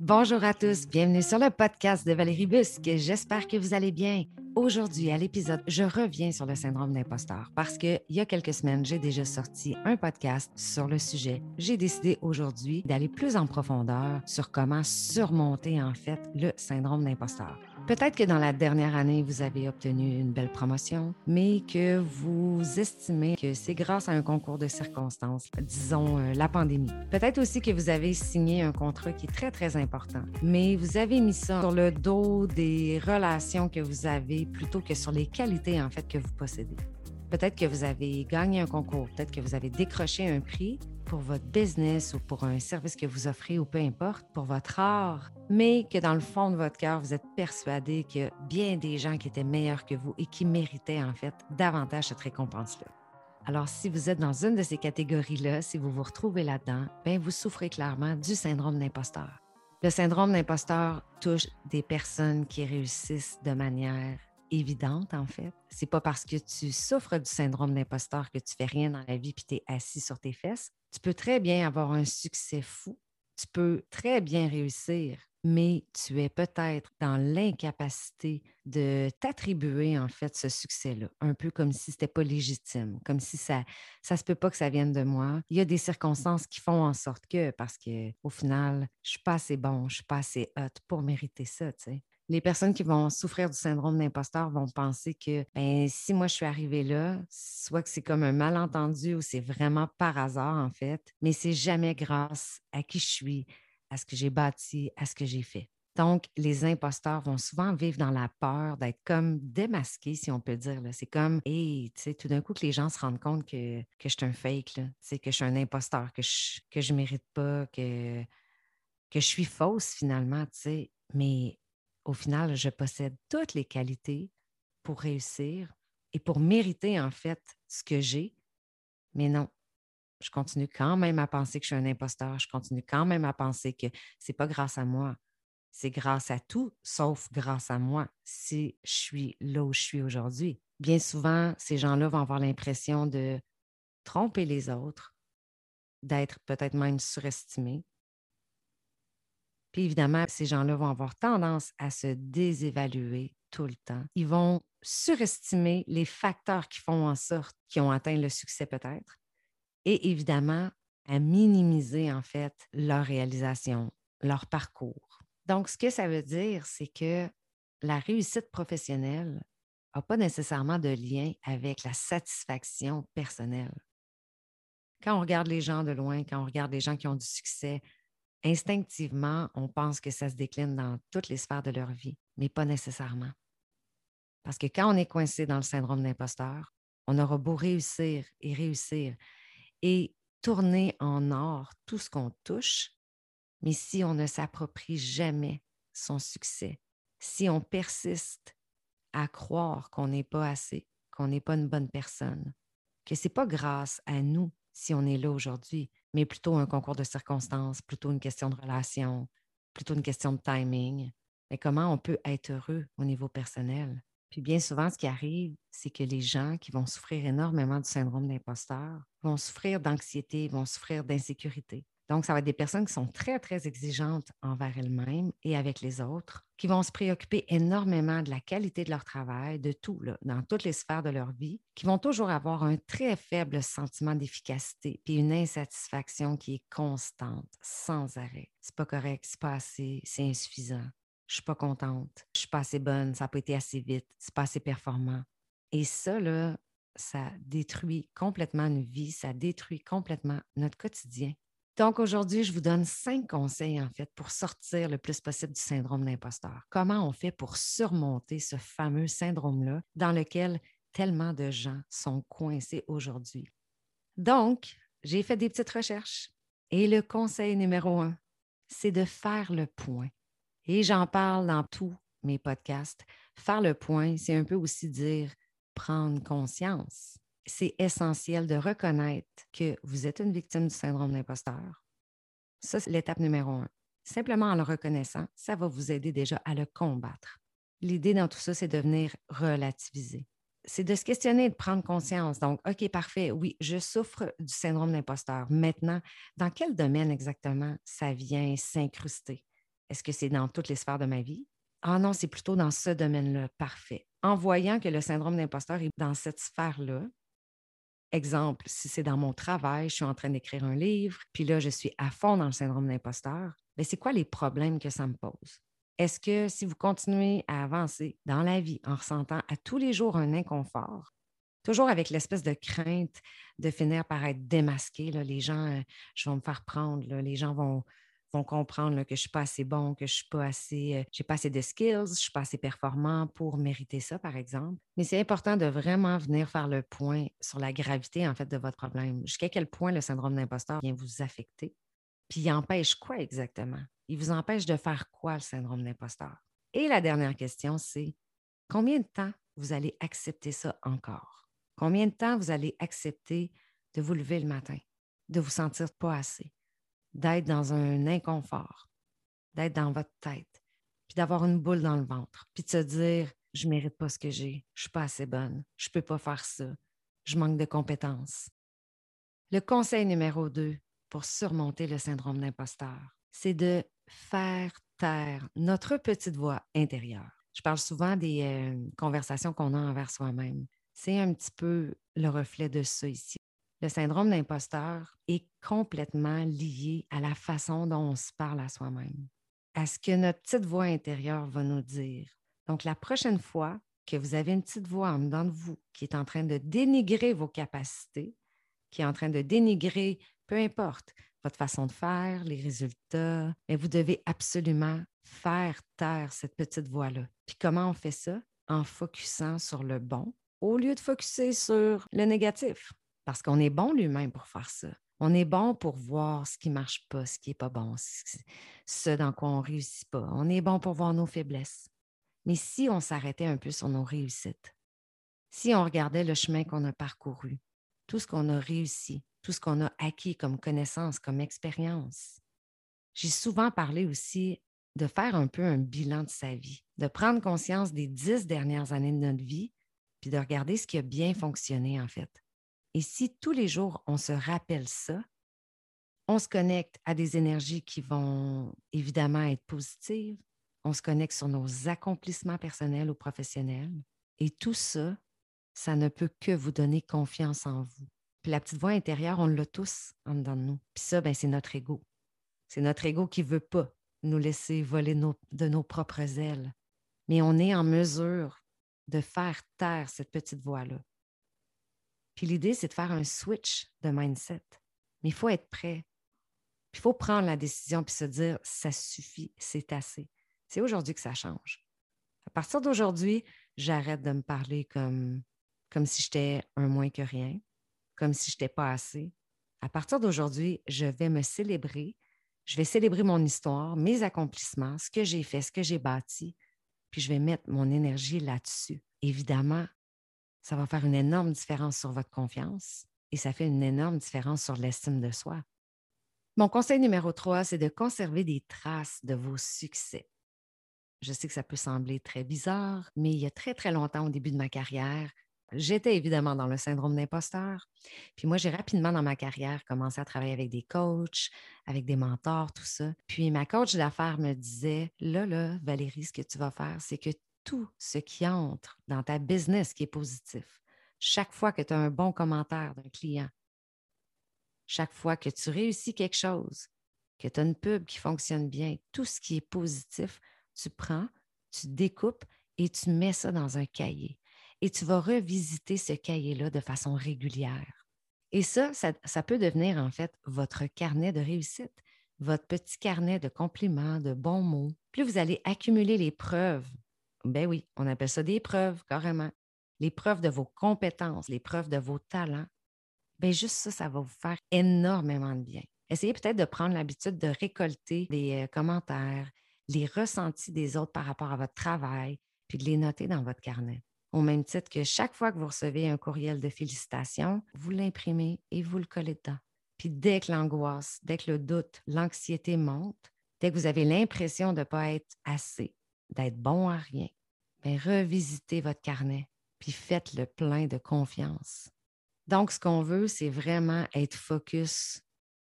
Bonjour à tous, bienvenue sur le podcast de Valérie Busque. J'espère que vous allez bien. Aujourd'hui, à l'épisode, je reviens sur le syndrome d'imposteur parce qu'il y a quelques semaines, j'ai déjà sorti un podcast sur le sujet. J'ai décidé aujourd'hui d'aller plus en profondeur sur comment surmonter en fait le syndrome d'imposteur. Peut-être que dans la dernière année, vous avez obtenu une belle promotion, mais que vous estimez que c'est grâce à un concours de circonstances, disons euh, la pandémie. Peut-être aussi que vous avez signé un contrat qui est très, très important, mais vous avez mis ça sur le dos des relations que vous avez plutôt que sur les qualités en fait que vous possédez. Peut-être que vous avez gagné un concours, peut-être que vous avez décroché un prix, pour votre business ou pour un service que vous offrez ou peu importe, pour votre art, mais que dans le fond de votre cœur, vous êtes persuadé qu'il y a bien des gens qui étaient meilleurs que vous et qui méritaient en fait davantage cette récompense-là. Alors, si vous êtes dans une de ces catégories-là, si vous vous retrouvez là-dedans, bien, vous souffrez clairement du syndrome d'imposteur. Le syndrome d'imposteur touche des personnes qui réussissent de manière évidente, en fait. C'est pas parce que tu souffres du syndrome d'imposteur que tu fais rien dans la vie puis tu es assis sur tes fesses. Tu peux très bien avoir un succès fou. Tu peux très bien réussir, mais tu es peut-être dans l'incapacité de t'attribuer en fait ce succès-là, un peu comme si c'était pas légitime, comme si ça ça se peut pas que ça vienne de moi. Il y a des circonstances qui font en sorte que parce que au final, je suis pas assez bon, je suis pas assez hot pour mériter ça, tu sais les personnes qui vont souffrir du syndrome d'imposteur vont penser que ben, si moi je suis arrivée là, soit que c'est comme un malentendu ou c'est vraiment par hasard en fait, mais c'est jamais grâce à qui je suis, à ce que j'ai bâti, à ce que j'ai fait. Donc, les imposteurs vont souvent vivre dans la peur d'être comme démasqués, si on peut dire. C'est comme, hey, tu sais, tout d'un coup que les gens se rendent compte que, que je suis un fake, là, que je suis un imposteur, que je ne que je mérite pas, que, que je suis fausse finalement, tu sais. Mais au final, je possède toutes les qualités pour réussir et pour mériter en fait ce que j'ai. Mais non, je continue quand même à penser que je suis un imposteur. Je continue quand même à penser que ce n'est pas grâce à moi. C'est grâce à tout, sauf grâce à moi, si je suis là où je suis aujourd'hui. Bien souvent, ces gens-là vont avoir l'impression de tromper les autres, d'être peut-être même surestimés, puis évidemment, ces gens-là vont avoir tendance à se désévaluer tout le temps. Ils vont surestimer les facteurs qui font en sorte qu'ils ont atteint le succès peut-être et évidemment à minimiser en fait leur réalisation, leur parcours. Donc, ce que ça veut dire, c'est que la réussite professionnelle n'a pas nécessairement de lien avec la satisfaction personnelle. Quand on regarde les gens de loin, quand on regarde les gens qui ont du succès, instinctivement, on pense que ça se décline dans toutes les sphères de leur vie, mais pas nécessairement. Parce que quand on est coincé dans le syndrome d'imposteur, on aura beau réussir et réussir et tourner en or tout ce qu'on touche, mais si on ne s'approprie jamais son succès, si on persiste à croire qu'on n'est pas assez, qu'on n'est pas une bonne personne, que ce n'est pas grâce à nous si on est là aujourd'hui, mais plutôt un concours de circonstances, plutôt une question de relation, plutôt une question de timing. Mais comment on peut être heureux au niveau personnel? Puis bien souvent, ce qui arrive, c'est que les gens qui vont souffrir énormément du syndrome d'imposteur vont souffrir d'anxiété, vont souffrir d'insécurité. Donc, ça va être des personnes qui sont très, très exigeantes envers elles-mêmes et avec les autres, qui vont se préoccuper énormément de la qualité de leur travail, de tout, dans toutes les sphères de leur vie, qui vont toujours avoir un très faible sentiment d'efficacité puis une insatisfaction qui est constante, sans arrêt. C'est pas correct, c'est pas assez, c'est insuffisant. Je suis pas contente, je suis pas assez bonne, ça n'a pas été assez vite, c'est pas assez performant. Et ça, là, ça détruit complètement une vie, ça détruit complètement notre quotidien. Donc aujourd'hui, je vous donne cinq conseils en fait pour sortir le plus possible du syndrome d'imposteur. Comment on fait pour surmonter ce fameux syndrome-là dans lequel tellement de gens sont coincés aujourd'hui? Donc, j'ai fait des petites recherches et le conseil numéro un, c'est de faire le point. Et j'en parle dans tous mes podcasts. Faire le point, c'est un peu aussi dire prendre conscience c'est essentiel de reconnaître que vous êtes une victime du syndrome d'imposteur. Ça, c'est l'étape numéro un. Simplement en le reconnaissant, ça va vous aider déjà à le combattre. L'idée dans tout ça, c'est de venir relativiser. C'est de se questionner, de prendre conscience. Donc, OK, parfait, oui, je souffre du syndrome d'imposteur. Maintenant, dans quel domaine exactement ça vient s'incruster? Est-ce que c'est dans toutes les sphères de ma vie? Ah non, c'est plutôt dans ce domaine-là. Parfait. En voyant que le syndrome d'imposteur est dans cette sphère-là, exemple, si c'est dans mon travail, je suis en train d'écrire un livre, puis là, je suis à fond dans le syndrome d'imposteur, mais ben, c'est quoi les problèmes que ça me pose? Est-ce que si vous continuez à avancer dans la vie en ressentant à tous les jours un inconfort, toujours avec l'espèce de crainte de finir par être démasqué, là, les gens, euh, je vais me faire prendre, les gens vont, vont comprendre que je ne suis pas assez bon, que je suis pas assez, euh, j'ai pas assez de skills, je ne suis pas assez performant pour mériter ça, par exemple. Mais c'est important de vraiment venir faire le point sur la gravité, en fait, de votre problème. Jusqu'à quel point le syndrome d'imposteur vient vous affecter. Puis il empêche quoi exactement? Il vous empêche de faire quoi le syndrome d'imposteur? Et la dernière question, c'est combien de temps vous allez accepter ça encore? Combien de temps vous allez accepter de vous lever le matin, de vous sentir pas assez, d'être dans un inconfort, d'être dans votre tête, puis d'avoir une boule dans le ventre, puis de se dire je mérite pas ce que j'ai, je suis pas assez bonne, je peux pas faire ça, je manque de compétences. Le conseil numéro deux pour surmonter le syndrome d'imposteur, c'est de faire taire notre petite voix intérieure. Je parle souvent des euh, conversations qu'on a envers soi-même. C'est un petit peu le reflet de ça ici. Le syndrome d'imposteur est complètement lié à la façon dont on se parle à soi-même, à ce que notre petite voix intérieure va nous dire. Donc, la prochaine fois que vous avez une petite voix en dedans de vous qui est en train de dénigrer vos capacités, qui est en train de dénigrer, peu importe, votre façon de faire, les résultats, mais vous devez absolument faire taire cette petite voix-là. Puis comment on fait ça? En focusant sur le bon au lieu de focuser sur le négatif. Parce qu'on est bon lui-même pour faire ça. On est bon pour voir ce qui ne marche pas, ce qui n'est pas bon, ce dans quoi on ne réussit pas. On est bon pour voir nos faiblesses. Mais si on s'arrêtait un peu sur nos réussites, si on regardait le chemin qu'on a parcouru, tout ce qu'on a réussi, tout ce qu'on a acquis comme connaissance, comme expérience, j'ai souvent parlé aussi de faire un peu un bilan de sa vie, de prendre conscience des dix dernières années de notre vie, puis de regarder ce qui a bien fonctionné en fait. Et si tous les jours, on se rappelle ça, on se connecte à des énergies qui vont évidemment être positives, on se connecte sur nos accomplissements personnels ou professionnels. Et tout ça, ça ne peut que vous donner confiance en vous. Puis la petite voix intérieure, on l'a tous en dedans de nous. Puis ça, ben, c'est notre ego. C'est notre ego qui ne veut pas nous laisser voler de nos propres ailes. Mais on est en mesure de faire taire cette petite voix-là. Puis l'idée, c'est de faire un switch de mindset. Mais il faut être prêt. Il faut prendre la décision puis se dire, ça suffit, c'est assez. C'est aujourd'hui que ça change. À partir d'aujourd'hui, j'arrête de me parler comme, comme si j'étais un moins que rien, comme si je n'étais pas assez. À partir d'aujourd'hui, je vais me célébrer. Je vais célébrer mon histoire, mes accomplissements, ce que j'ai fait, ce que j'ai bâti, puis je vais mettre mon énergie là-dessus. Évidemment, ça va faire une énorme différence sur votre confiance et ça fait une énorme différence sur l'estime de soi. Mon conseil numéro 3, c'est de conserver des traces de vos succès. Je sais que ça peut sembler très bizarre, mais il y a très, très longtemps, au début de ma carrière, j'étais évidemment dans le syndrome d'imposteur. Puis moi, j'ai rapidement dans ma carrière commencé à travailler avec des coachs, avec des mentors, tout ça. Puis ma coach d'affaires me disait, là, là, Valérie, ce que tu vas faire, c'est que tout ce qui entre dans ta business qui est positif, chaque fois que tu as un bon commentaire d'un client, chaque fois que tu réussis quelque chose, que tu as une pub qui fonctionne bien, tout ce qui est positif, tu prends, tu découpes et tu mets ça dans un cahier. Et tu vas revisiter ce cahier-là de façon régulière. Et ça, ça, peut devenir en fait votre carnet de réussite, votre petit carnet de compliments, de bons mots. Plus vous allez accumuler les preuves ben oui, on appelle ça des preuves, carrément. Les preuves de vos compétences, les preuves de vos talents. Ben juste ça, ça va vous faire énormément de bien. Essayez peut-être de prendre l'habitude de récolter les euh, commentaires, les ressentis des autres par rapport à votre travail, puis de les noter dans votre carnet. Au même titre que chaque fois que vous recevez un courriel de félicitations, vous l'imprimez et vous le collez dedans. Puis dès que l'angoisse, dès que le doute, l'anxiété monte, dès que vous avez l'impression de ne pas être assez, d'être bon à rien, bien, revisitez votre carnet, puis faites le plein de confiance. Donc, ce qu'on veut, c'est vraiment être focus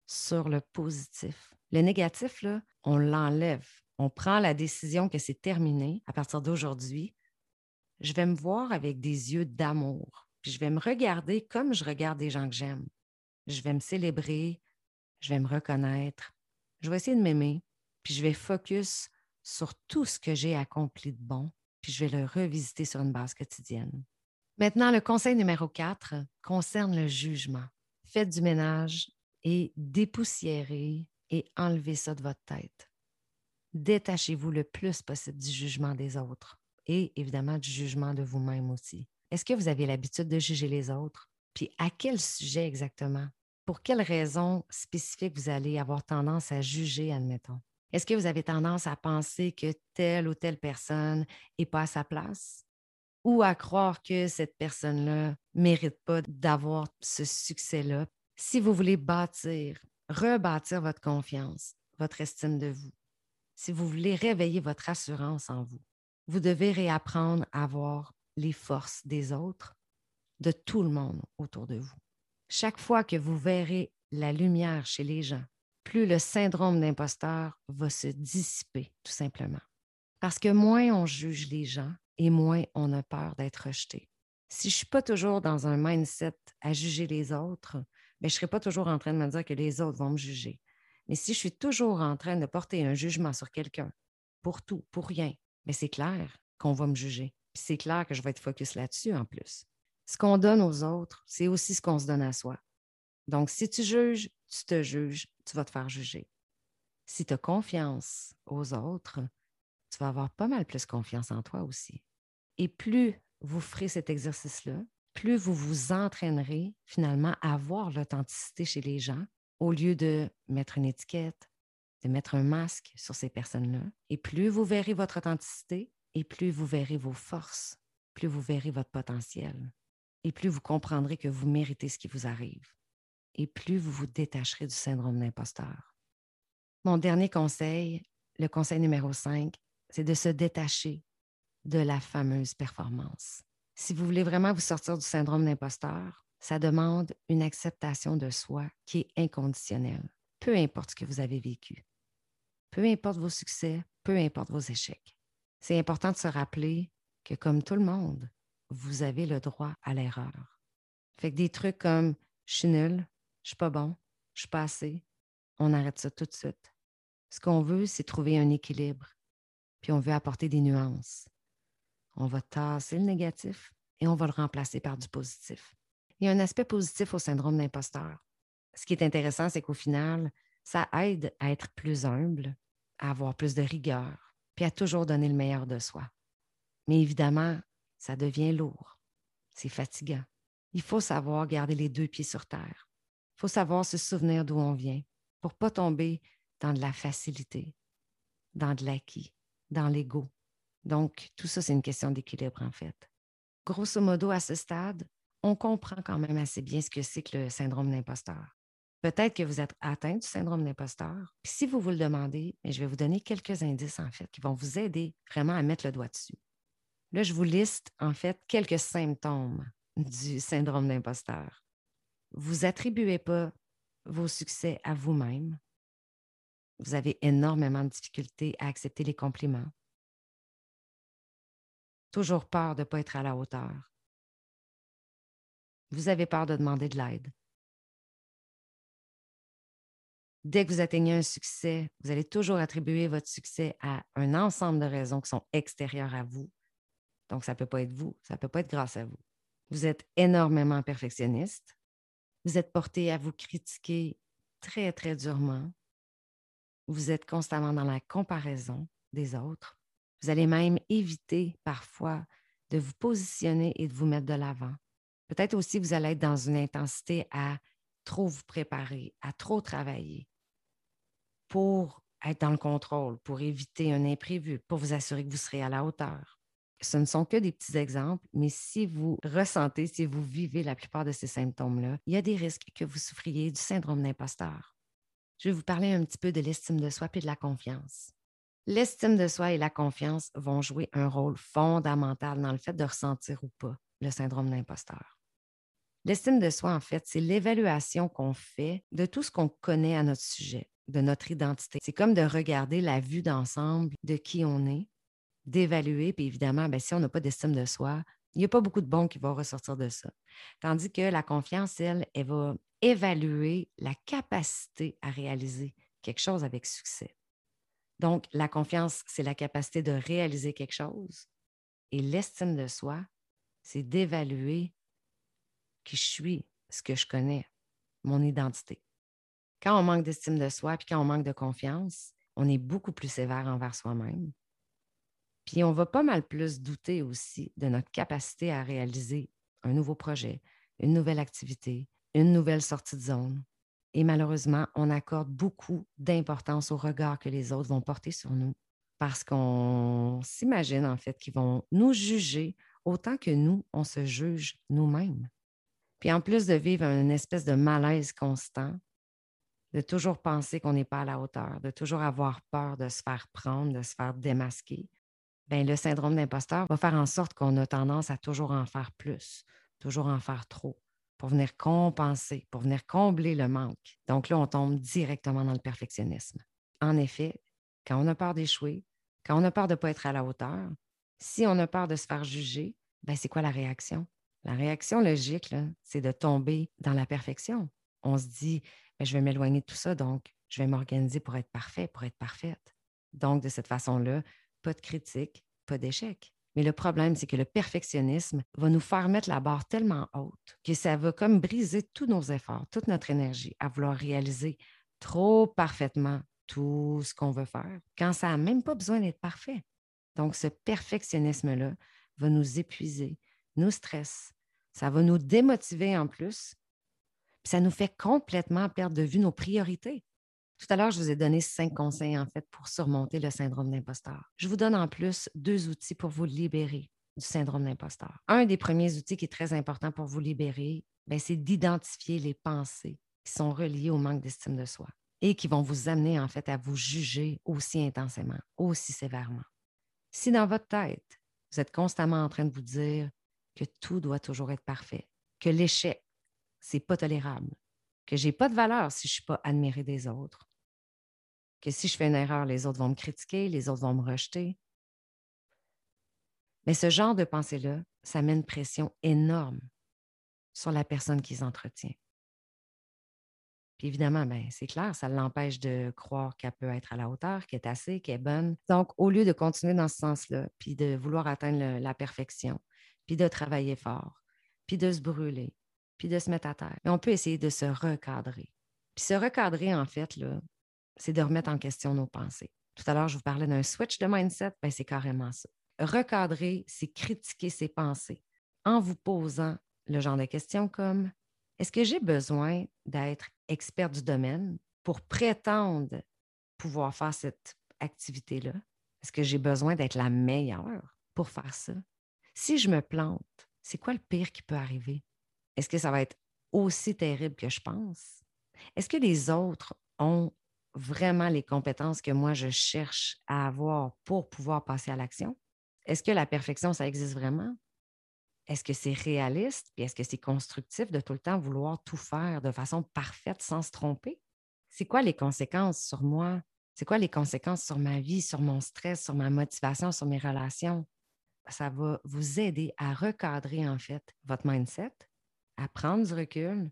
sur le positif. Le négatif, là, on l'enlève on prend la décision que c'est terminé à partir d'aujourd'hui, je vais me voir avec des yeux d'amour. Puis je vais me regarder comme je regarde des gens que j'aime. Je vais me célébrer, je vais me reconnaître, je vais essayer de m'aimer, puis je vais focus sur tout ce que j'ai accompli de bon, je vais le revisiter sur une base quotidienne. Maintenant, le conseil numéro 4 concerne le jugement. Faites du ménage et dépoussiérez et enlevez ça de votre tête. Détachez-vous le plus possible du jugement des autres et évidemment du jugement de vous-même aussi. Est-ce que vous avez l'habitude de juger les autres? Puis à quel sujet exactement? Pour quelles raisons spécifiques vous allez avoir tendance à juger, admettons? Est-ce que vous avez tendance à penser que telle ou telle personne n'est pas à sa place? Ou à croire que cette personne-là ne mérite pas d'avoir ce succès-là? Si vous voulez bâtir, rebâtir votre confiance, votre estime de vous, si vous voulez réveiller votre assurance en vous, vous devez réapprendre à voir les forces des autres, de tout le monde autour de vous. Chaque fois que vous verrez la lumière chez les gens, plus le syndrome d'imposteur va se dissiper, tout simplement. Parce que moins on juge les gens et moins on a peur d'être rejeté. Si je ne suis pas toujours dans un mindset à juger les autres, mais ben, je ne serai pas toujours en train de me dire que les autres vont me juger. Mais si je suis toujours en train de porter un jugement sur quelqu'un, pour tout, pour rien, mais c'est clair qu'on va me juger. c'est clair que je vais être focus là-dessus en plus. Ce qu'on donne aux autres, c'est aussi ce qu'on se donne à soi. Donc, si tu juges, tu te juges, tu vas te faire juger. Si tu as confiance aux autres, tu vas avoir pas mal plus confiance en toi aussi. Et plus vous ferez cet exercice-là, plus vous vous entraînerez finalement à voir l'authenticité chez les gens au lieu de mettre une étiquette, de mettre un masque sur ces personnes-là. Et plus vous verrez votre authenticité, et plus vous verrez vos forces, plus vous verrez votre potentiel, et plus vous comprendrez que vous méritez ce qui vous arrive et plus vous vous détacherez du syndrome d'imposteur. Mon dernier conseil, le conseil numéro 5, c'est de se détacher de la fameuse performance. Si vous voulez vraiment vous sortir du syndrome d'imposteur, ça demande une acceptation de soi qui est inconditionnelle, peu importe ce que vous avez vécu, peu importe vos succès, peu importe vos échecs. C'est important de se rappeler que comme tout le monde, vous avez le droit à l'erreur. Fait que des trucs comme je suis nul, je suis pas bon, je suis pas assez. On arrête ça tout de suite. Ce qu'on veut, c'est trouver un équilibre. Puis on veut apporter des nuances. On va tasser le négatif et on va le remplacer par du positif. Il y a un aspect positif au syndrome d'imposteur. Ce qui est intéressant, c'est qu'au final, ça aide à être plus humble, à avoir plus de rigueur, puis à toujours donner le meilleur de soi. Mais évidemment, ça devient lourd. C'est fatigant. Il faut savoir garder les deux pieds sur terre. Il faut savoir se souvenir d'où on vient pour ne pas tomber dans de la facilité, dans de l'acquis, dans l'ego. Donc, tout ça, c'est une question d'équilibre, en fait. Grosso modo, à ce stade, on comprend quand même assez bien ce que c'est que le syndrome d'imposteur. Peut-être que vous êtes atteint du syndrome d'imposteur. Si vous vous le demandez, je vais vous donner quelques indices, en fait, qui vont vous aider vraiment à mettre le doigt dessus. Là, je vous liste, en fait, quelques symptômes du syndrome d'imposteur. Vous attribuez pas vos succès à vous-même. Vous avez énormément de difficultés à accepter les compliments. Toujours peur de ne pas être à la hauteur. Vous avez peur de demander de l'aide. Dès que vous atteignez un succès, vous allez toujours attribuer votre succès à un ensemble de raisons qui sont extérieures à vous. Donc, ça ne peut pas être vous, ça ne peut pas être grâce à vous. Vous êtes énormément perfectionniste. Vous êtes porté à vous critiquer très, très durement. Vous êtes constamment dans la comparaison des autres. Vous allez même éviter parfois de vous positionner et de vous mettre de l'avant. Peut-être aussi vous allez être dans une intensité à trop vous préparer, à trop travailler pour être dans le contrôle, pour éviter un imprévu, pour vous assurer que vous serez à la hauteur. Ce ne sont que des petits exemples, mais si vous ressentez, si vous vivez la plupart de ces symptômes-là, il y a des risques que vous souffriez du syndrome d'imposteur. Je vais vous parler un petit peu de l'estime de soi et de la confiance. L'estime de soi et la confiance vont jouer un rôle fondamental dans le fait de ressentir ou pas le syndrome d'imposteur. L'estime de soi, en fait, c'est l'évaluation qu'on fait de tout ce qu'on connaît à notre sujet, de notre identité. C'est comme de regarder la vue d'ensemble de qui on est, d'évaluer, puis évidemment, ben, si on n'a pas d'estime de soi, il n'y a pas beaucoup de bons qui vont ressortir de ça. Tandis que la confiance, elle, elle va évaluer la capacité à réaliser quelque chose avec succès. Donc, la confiance, c'est la capacité de réaliser quelque chose. Et l'estime de soi, c'est d'évaluer qui je suis, ce que je connais, mon identité. Quand on manque d'estime de soi, puis quand on manque de confiance, on est beaucoup plus sévère envers soi-même. Puis on va pas mal plus douter aussi de notre capacité à réaliser un nouveau projet, une nouvelle activité, une nouvelle sortie de zone. Et malheureusement, on accorde beaucoup d'importance au regard que les autres vont porter sur nous parce qu'on s'imagine en fait qu'ils vont nous juger autant que nous, on se juge nous-mêmes. Puis en plus de vivre une espèce de malaise constant, de toujours penser qu'on n'est pas à la hauteur, de toujours avoir peur de se faire prendre, de se faire démasquer, bien, le syndrome d'imposteur va faire en sorte qu'on a tendance à toujours en faire plus, toujours en faire trop, pour venir compenser, pour venir combler le manque. Donc là, on tombe directement dans le perfectionnisme. En effet, quand on a peur d'échouer, quand on a peur de ne pas être à la hauteur, si on a peur de se faire juger, ben, c'est quoi la réaction? La réaction logique, c'est de tomber dans la perfection. On se dit, ben, je vais m'éloigner de tout ça, donc je vais m'organiser pour être parfait, pour être parfaite. Donc, de cette façon-là, pas de critique, pas d'échec. Mais le problème, c'est que le perfectionnisme va nous faire mettre la barre tellement haute que ça va comme briser tous nos efforts, toute notre énergie à vouloir réaliser trop parfaitement tout ce qu'on veut faire, quand ça n'a même pas besoin d'être parfait. Donc, ce perfectionnisme-là va nous épuiser, nous stresser, ça va nous démotiver en plus. Puis ça nous fait complètement perdre de vue nos priorités. Tout à l'heure, je vous ai donné cinq conseils en fait pour surmonter le syndrome d'imposteur. Je vous donne en plus deux outils pour vous libérer du syndrome d'imposteur. Un des premiers outils qui est très important pour vous libérer, ben, c'est d'identifier les pensées qui sont reliées au manque d'estime de soi et qui vont vous amener en fait à vous juger aussi intensément, aussi sévèrement. Si dans votre tête, vous êtes constamment en train de vous dire que tout doit toujours être parfait, que l'échec, c'est pas tolérable, que j'ai pas de valeur si je suis pas admirée des autres, que si je fais une erreur, les autres vont me critiquer, les autres vont me rejeter. Mais ce genre de pensée-là, ça met une pression énorme sur la personne qui les entretient. Puis évidemment, ben, c'est clair, ça l'empêche de croire qu'elle peut être à la hauteur, qu'elle est assez, qu'elle est bonne. Donc, au lieu de continuer dans ce sens-là, puis de vouloir atteindre la perfection, puis de travailler fort, puis de se brûler, puis de se mettre à terre. Mais on peut essayer de se recadrer. Puis se recadrer, en fait, c'est de remettre en question nos pensées. Tout à l'heure, je vous parlais d'un switch de mindset, ben, c'est carrément ça. Recadrer, c'est critiquer ses pensées en vous posant le genre de questions comme est-ce que j'ai besoin d'être expert du domaine pour prétendre pouvoir faire cette activité-là? Est-ce que j'ai besoin d'être la meilleure pour faire ça? Si je me plante, c'est quoi le pire qui peut arriver? Est-ce que ça va être aussi terrible que je pense? Est-ce que les autres ont vraiment les compétences que moi je cherche à avoir pour pouvoir passer à l'action? Est-ce que la perfection, ça existe vraiment? Est-ce que c'est réaliste? Puis est-ce que c'est constructif de tout le temps vouloir tout faire de façon parfaite sans se tromper? C'est quoi les conséquences sur moi? C'est quoi les conséquences sur ma vie, sur mon stress, sur ma motivation, sur mes relations? ça va vous aider à recadrer en fait votre mindset, à prendre du recul,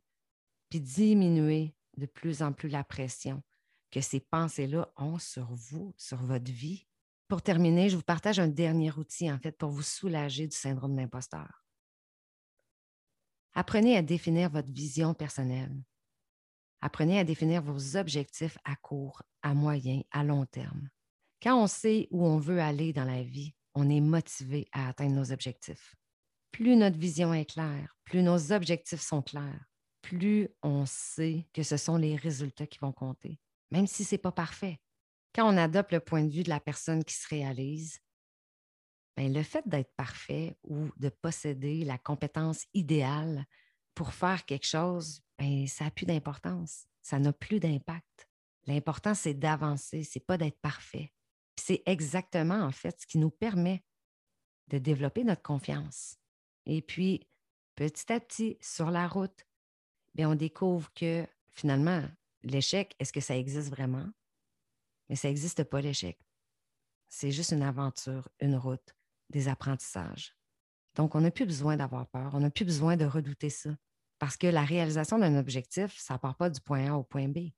puis diminuer de plus en plus la pression que ces pensées-là ont sur vous, sur votre vie. Pour terminer, je vous partage un dernier outil en fait pour vous soulager du syndrome d'imposteur. Apprenez à définir votre vision personnelle. Apprenez à définir vos objectifs à court, à moyen, à long terme. Quand on sait où on veut aller dans la vie, on est motivé à atteindre nos objectifs. Plus notre vision est claire, plus nos objectifs sont clairs, plus on sait que ce sont les résultats qui vont compter, même si ce n'est pas parfait. Quand on adopte le point de vue de la personne qui se réalise, bien, le fait d'être parfait ou de posséder la compétence idéale pour faire quelque chose, bien, ça n'a plus d'importance, ça n'a plus d'impact. L'important, c'est d'avancer, c'est pas d'être parfait. C'est exactement, en fait, ce qui nous permet de développer notre confiance. Et puis, petit à petit, sur la route, bien, on découvre que finalement, l'échec, est-ce que ça existe vraiment? Mais ça n'existe pas, l'échec. C'est juste une aventure, une route, des apprentissages. Donc, on n'a plus besoin d'avoir peur, on n'a plus besoin de redouter ça. Parce que la réalisation d'un objectif, ça ne part pas du point A au point B.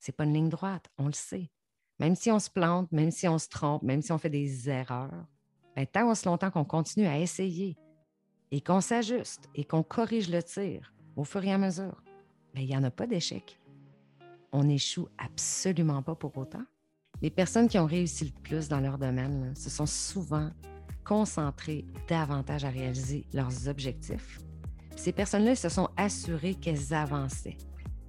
Ce n'est pas une ligne droite, on le sait. Même si on se plante, même si on se trompe, même si on fait des erreurs, ben, tant aussi longtemps qu'on continue à essayer et qu'on s'ajuste et qu'on corrige le tir au fur et à mesure, il n'y en a pas d'échec. On n'échoue absolument pas pour autant. Les personnes qui ont réussi le plus dans leur domaine se sont souvent concentrées davantage à réaliser leurs objectifs. Ces personnes-là se sont assurées qu'elles avançaient,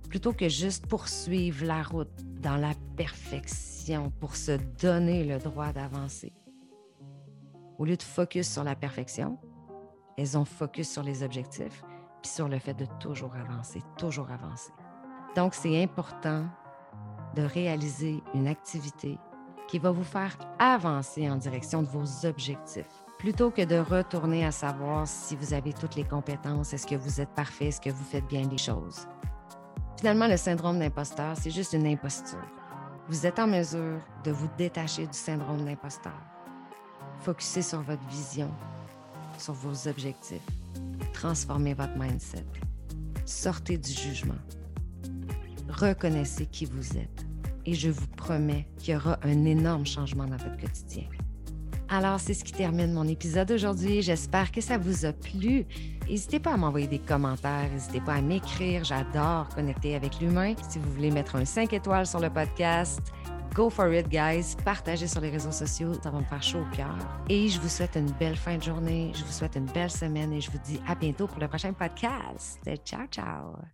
plutôt que juste poursuivre la route dans la perfection pour se donner le droit d'avancer. Au lieu de focus sur la perfection, elles ont focus sur les objectifs, puis sur le fait de toujours avancer, toujours avancer. Donc, c'est important de réaliser une activité qui va vous faire avancer en direction de vos objectifs, plutôt que de retourner à savoir si vous avez toutes les compétences, est-ce que vous êtes parfait, est-ce que vous faites bien les choses. Finalement, le syndrome d'imposteur, c'est juste une imposture. Vous êtes en mesure de vous détacher du syndrome d'imposteur. Focussez sur votre vision, sur vos objectifs. Transformez votre mindset. Sortez du jugement. Reconnaissez qui vous êtes. Et je vous promets qu'il y aura un énorme changement dans votre quotidien. Alors, c'est ce qui termine mon épisode aujourd'hui. J'espère que ça vous a plu. N'hésitez pas à m'envoyer des commentaires, n'hésitez pas à m'écrire. J'adore connecter avec l'humain. Si vous voulez mettre un 5 étoiles sur le podcast, go for it, guys. Partagez sur les réseaux sociaux, ça va me faire chaud au cœur. Et je vous souhaite une belle fin de journée, je vous souhaite une belle semaine et je vous dis à bientôt pour le prochain podcast. Ciao, ciao.